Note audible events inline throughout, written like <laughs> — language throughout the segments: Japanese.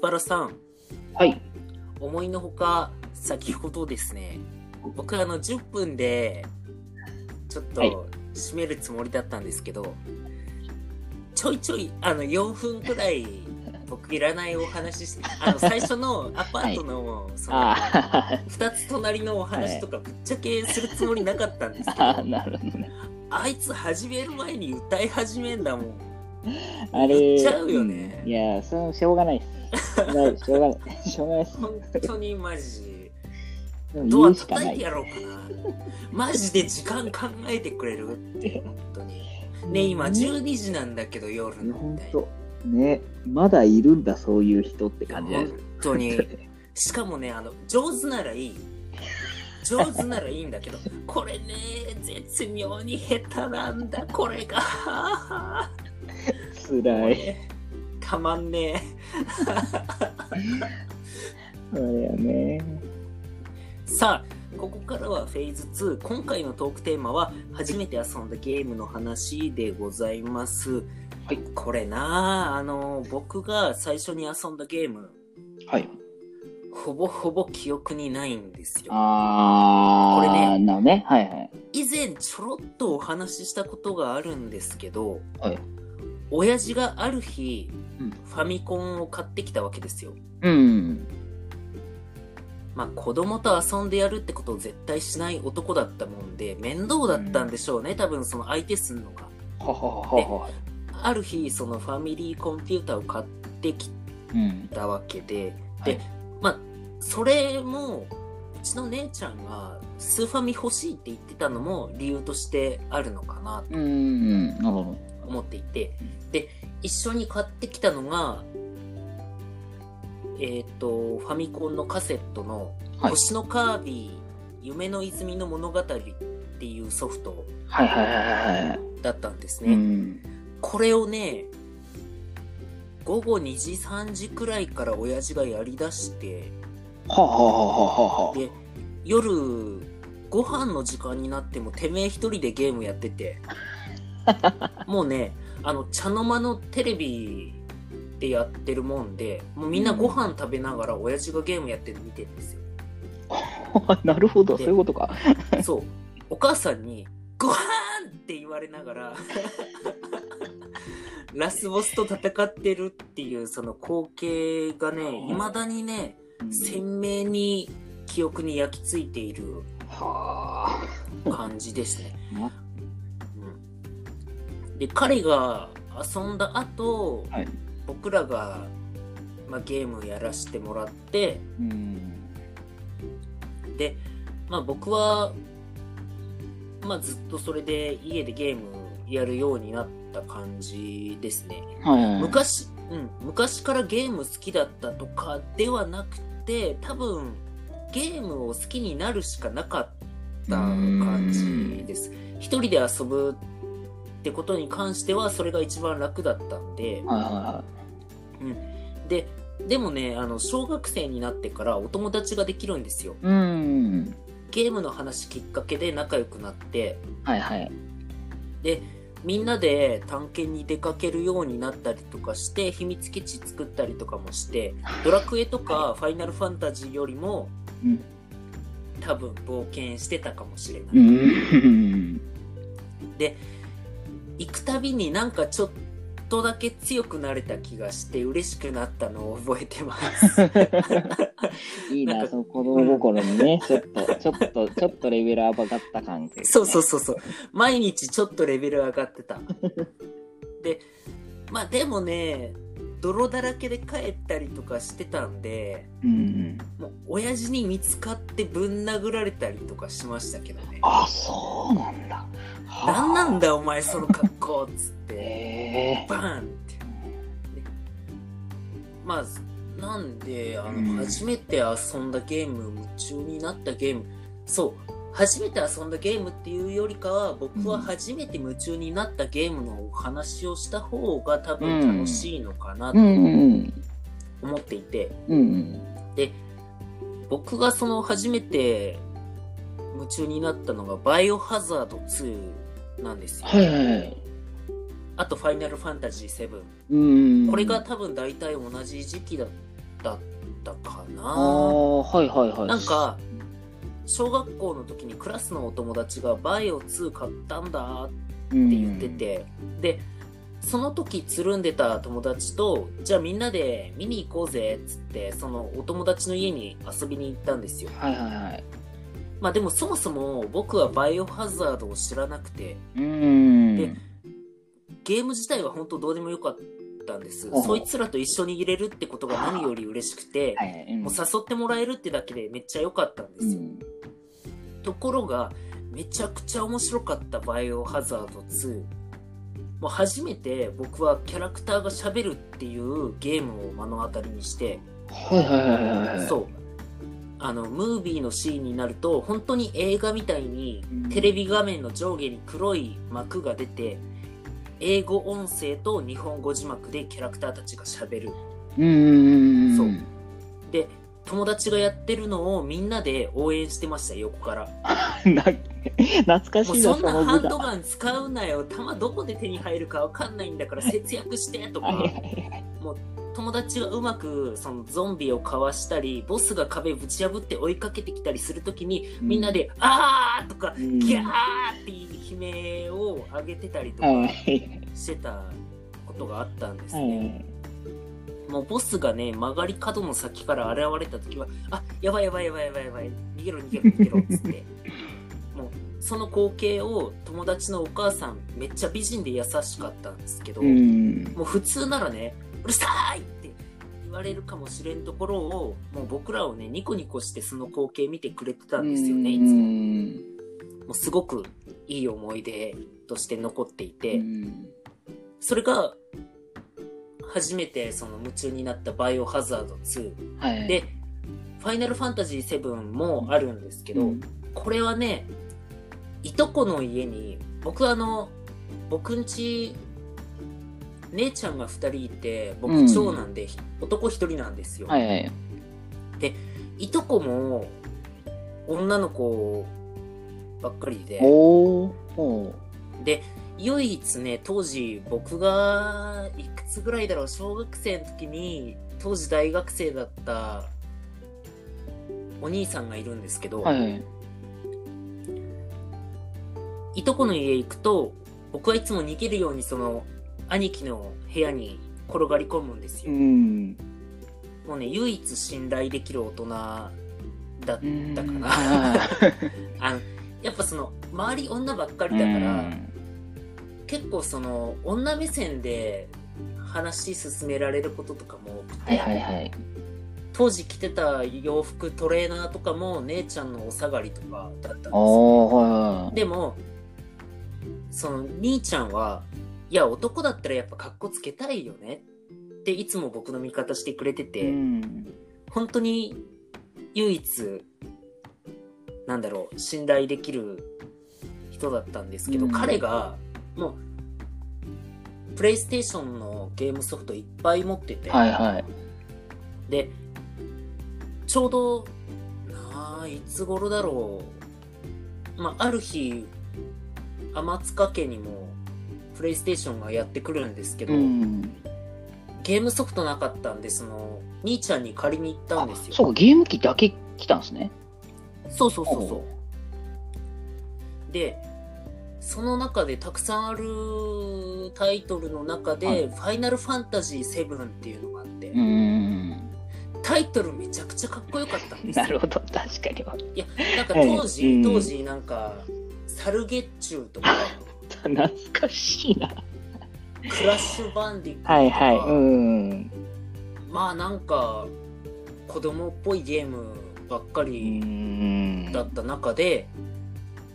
パラさん、はい。思いのほか、先ほどですね、僕あの10分で、ちょっはいと締めるつもりだったんですけど、ちょいちょい、あの、4分くらい、僕いらないお話して、あの、最初のアパートの、その、あー二つ隣のお話とかぶっちゃけするつもりなかったんですけど、<laughs> あー、なるほどね。あいつ始める前に歌い始めんだもん。あれ、言っちゃうよねいや、そのしょうがないです。ない、しょうがない。しょうがないです。本当にマジ。でも言うしかな。やろうかな。マジで時間考えてくれるって、本当に。ね、今12時なんだけど夜のみたいな。本当ね、まだいるんだ、そういう人って感じ本当に。<laughs> しかもね、あの、上手ならいい。上手ならいいんだけど、これね、絶妙に下手なんだ、これが。つらい。たまんねあれやね。え。さあ、ここからはフェーズ2。今回のトークテーマは、初めて遊んだゲームの話でございます。はい。これなあ、あの、僕が最初に遊んだゲーム、はい。ほぼほぼ記憶にないんですよ。あー、これねね。はいはい。以前ちょろっとお話ししたことがあるんですけど、はい。親父がある日、うんファミコンを買ってきたわけですよ。うん。まあ子供と遊んでやるってことを絶対しない男だったもんで、面倒だったんでしょうね、多分その相手すんのが。ははははは。ある日、そのファミリーコンピューターを買ってきうん。たわけで、はいで、まあ、それも、うちの姉ちゃんがスーファミ欲しいって言ってたのも理由としてあるのかなとうん。なるほど。思っていて、で、一緒に買ってきたのが、えっ、と、ファミコンのカセットの、はい星のカービィ、夢の泉の物語っていうソフト。だったんですうね。ん。これをね、午後2時3時くらいから親父がやりだして、はははははは。で、夜、ご飯の時間になってもてめえ一人でゲームやってて、もうね、あの、茶の間のテレビでやってるもんで、もうみんなご飯食べながら親父がゲームやってるの見てるんですよ。<laughs> なるほど、そういうことか。そう。お母さんに、ご飯って言われながら、<laughs> ラスボスと戦ってるっていうその光景がね、未だにね、鮮明に記憶に焼き付いているは感じですね。で、彼が遊んだ後、はい僕らが、まあ、ゲームやらせてもらって、うん。で、まあ僕は、まあずっとそれで家でゲームやるようになった感じですね。はいはいはい。昔、うん、昔からゲーム好きだったとかではなくて、多分ゲームを好きになるしかなかった感じです。一人で遊ぶってことに関してはそれが一番楽だったんで、はいはいはで、でもね、あの、小学生になってからお友達ができるんですよ。い。うん。ゲームの話きっかけで仲良くなって、はいはい。で、みんなで探検に出かけるようになったりとかして、秘密基地作ったりとかもして、ドラクエとかファイナルファンタジーよりも、うん多分冒険してたかもしれない。うん。で、行くたびになんかちょっとだけ強くなれた気がして嬉しくなったのを覚えてます。<laughs> いいな、なその子供心にね、ちょっと、ちょっと、<laughs> ちょっとレベル上がった感じ、そうそうそうそう。毎日ちょっとレベル上がってた。で、まあでもね、泥だらけで帰ったりとかしてたんで、うん。もう親父に見つかってぶん殴られたりとかしましたけどね。あ、そうなんだ。なんなんだだお前その格好っつって、えバーンって。でまあ、なんで、あうんの、初めて遊んだゲーム、夢中になったゲーム、そう、初めて遊んだゲームっていうよりかは、僕は初めて夢中になったゲームのお話をした方が多分楽しいのかなと思っていて、うん。うん僕がその初めて夢中になったのがバイオハザード2なんですよ。はいはいはい。あとファイナルファンタジー7。うん。これが多分大体同じ時期だったかあな。あ、はいはいはい。なんか、小学校の時にクラスのお友達がバイオ2買ったんだって言ってて、で、その時つるんでた友達と、じゃあみんなで見に行こうぜっつって、そのお友達の家に遊びに行ったんですよ。はいはいはい。まあでもそもそも僕はバイオハザードを知らなくて、うーん。でゲーム自体は本当どうでもよかったんです。そいつらと一緒に入れるってことが何より嬉しくて、はいはい。うんもう誘ってもらえるってだけでめっちゃ良かったんですよ。うんところが、めちゃくちゃ面白かったバイオハザード2。もう初めて僕はキャラクターが喋るっていうゲームを目の当たりにして、はいはいはいはいはい。そう。あの、ムービーのシーンになると、本当に映画みたいにうんテレビ画面の上下に黒い幕が出て、英語音声と日本語字幕でキャラクターたちが喋る。うーん。そうで、友達がやってるのをみんなで応援してました、横から。<laughs> な懐かしいな、もうそんなハンドはガン使うなよ、弾どこで手に入るかわかんないんだから節約してとか、いはいはい。友達がうまくそのゾンビをかわしたり、ボスが壁ぶち破って追いかけてきたりするときに、みんなで、あーとか、うん、ギャーって悲鳴を上げてたりとかしてたことがあったんですはね。い。もうボスがね、曲がり角の先から現れたときは、あ、やばいやばいやばいやばいやばい、逃げろ逃げろ逃げろっつって。<laughs> もう、その光景を友達のお母さん、めっちゃ美人で優しかったんですけど、うん。もう普通ならね、うるさいって言われるかもしれんところを、もう僕らをね、ニコニコしてその光景見てくれてたんですよね、いつも。もうすごくいい思い出として残っていて、うんそれが、初めてその夢中になったバイオハザード2。はい。で、ファイナルファンタジー7もあるんですけど、うんこれはね、いとこの家に、僕あの、僕んち、姉ちゃんが2人いて、僕うん長男で、男1人なんですよ。はいはい。いとこも、女の子ばっかりで、で、唯一ね、当時僕がいくつぐらいだろう、小学生の時に、当時大学生だったお兄さんがいるんですけど、はいはい。いとこの家行くと、僕はいつも逃げるようにその兄貴の部屋に転がり込むんですよ。ん。もうね、唯一信頼できる大人だったかな。は <laughs> あの、やっぱその、周り女ばっかいりだから、結構その、女目線で話進められることとかも多くて、はいはいはい。当時着てた洋服、トレーナーとかも姉ちゃんのお下がりとかだったんですよ。はいはい。でも、その兄ちゃんは、いや、男だったらやっぱ格好つけたいよねっていつも僕の味方してくれてて、うん本当に唯一、なんだろう、信頼できる人だったんですけど、うん彼が、もう、プレイステーションのゲームソフトいっぱい持ってて、はいはい。で、ちょうど、なあ、いつ頃だろう。まあ、ある日、天塚家にも、プレイステーションがやってくるんですけど、うん。ゲームソフトなかったんで、その、兄ちゃんに借りに行ったんですよ。そうか、ゲーム機だけ来たんですね。そうそうそうそう。で、その中でたくさんあるタイトルの中で、はいファイナルファンタジー7っていうのがあって、うん。タイトルめちゃくちゃかっこよかったんですよ。なるほど、確かに。いや、なんか当時、はいうん当時なんか、サルゲッチューとか、懐かしいな。クラッシュバンディックとか、はいはい。うん。まあなんか、子供っぽいゲームばっかうりん。だった中で、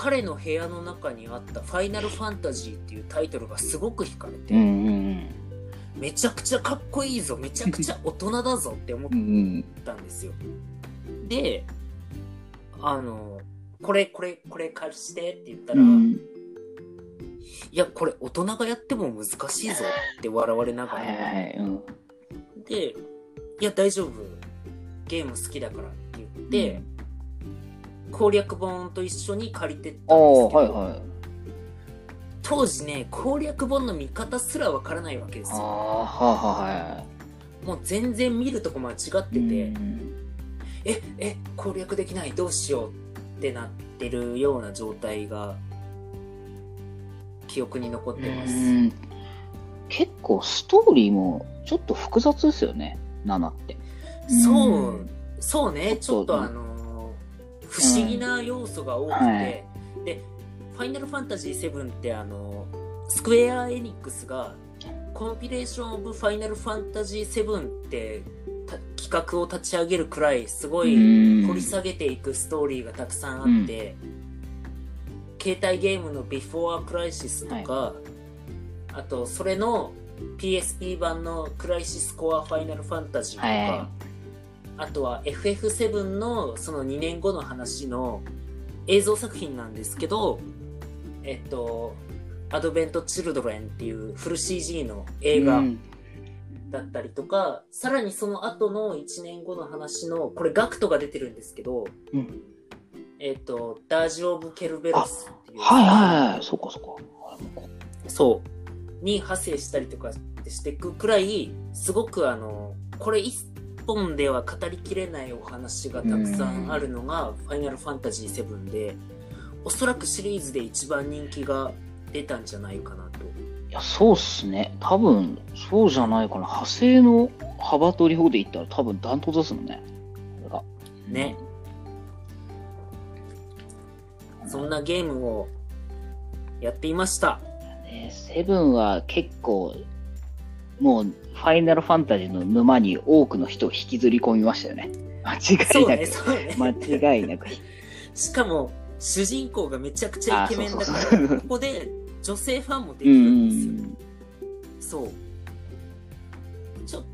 彼の部屋の中にあった「ファイナルファンタジー」っていうタイトルがすごく惹かれて、うんうんめちゃくちゃかっこいいぞめちゃくちゃ大人だぞって思っうん。うん。たんですよであのこれこれこれ貸してって言ったら、うん。いやこれ大人がやっても難しいぞって笑われながら、はいはいはい。うん。でいや大丈夫ゲーム好きだからって言って、攻略本と一緒に借りてったんですけど、はいはい。当時ね攻略本の見方すらわからないわけですよ。はあはもう全然見るとこ間違ってて、うん。え、え、攻略できない、どうしようってなってるような状態が、記憶に残ってます。うん。結構ストーリーもちょっと複雑ですよね、7って。そう、うん。そうね、ちちょっとあのー不思議な要素が多くて、はい。で、ファイナルファンタジー7ってあのースクエア・エニックスが、コンピレーション・オブ・ファイナルファンタジー7ってた企画を立ち上げるくらい、すごいうん。掘り下げていくストーリーがたくさんあって、携帯ゲームの Before Crisis とか、あとそれの PSP 版のクライシスコアファイナルファンタジーとか、はいあとは FF7 のその2年後の話の映像作品なんですけど、えっと、アドベント・チルドレンっていうフル CG の映画うんだったりとか、さらにその後の1年後の話の、これガクトが出てるんですけど、うんえっと、ダージ・オブ・ケルベロスっていう。はいはいはい、そっかそっか。そう。に派生したりとかしていくくらい、すごくあの、これ一本では語りきれないお話がたくさんあるのが、ファイナルファンタジー7で、おそらくシリーズで一番人気が出たんじゃないかなと。いや、そうっすね。多分、そうじゃないかな。派生の幅取り方で言ったら多分ダントツですもんね。これが。ね。そんなゲームをやっていました。ねセブンは結構、もう、ファイナルファンタジーの沼に多くの人を引きずり込みましたよね。間違いうなく。そうね。間違いなく。しかも、主人公がめちゃくちゃイケメンだから、あそうそうそうここで女性ファンもできうるんですよ。ん。そう。ちょっ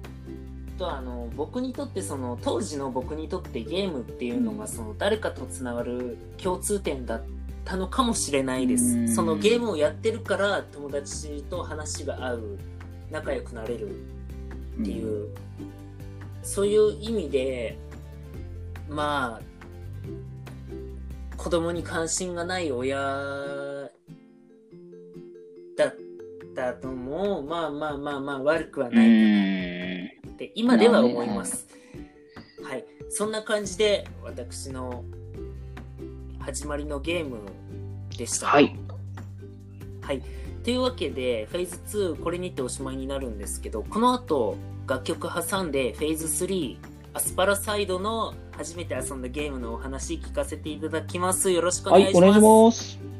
とあの、僕にとってその、当時の僕にとってゲームっていうのがその、誰かとつながる共通点だったのかもしれないです。うんそのゲームをやってるから友達と話が合う、仲良くなれるっていう、そういう意味で、まあ、子供に関心がない親だったとも、まあまあまあまあ悪くはうないん。って今では思います。はい。そんな感じで私の始まりのゲームでした。はい。はい。というわけで、フェーズ2、これにておしまいになるんですけど、この後、楽曲挟んで、フェーズ3、アスパラサイドの初めて遊んだゲームのお話聞かせていただきます。よろしくお、願いします。お願いします。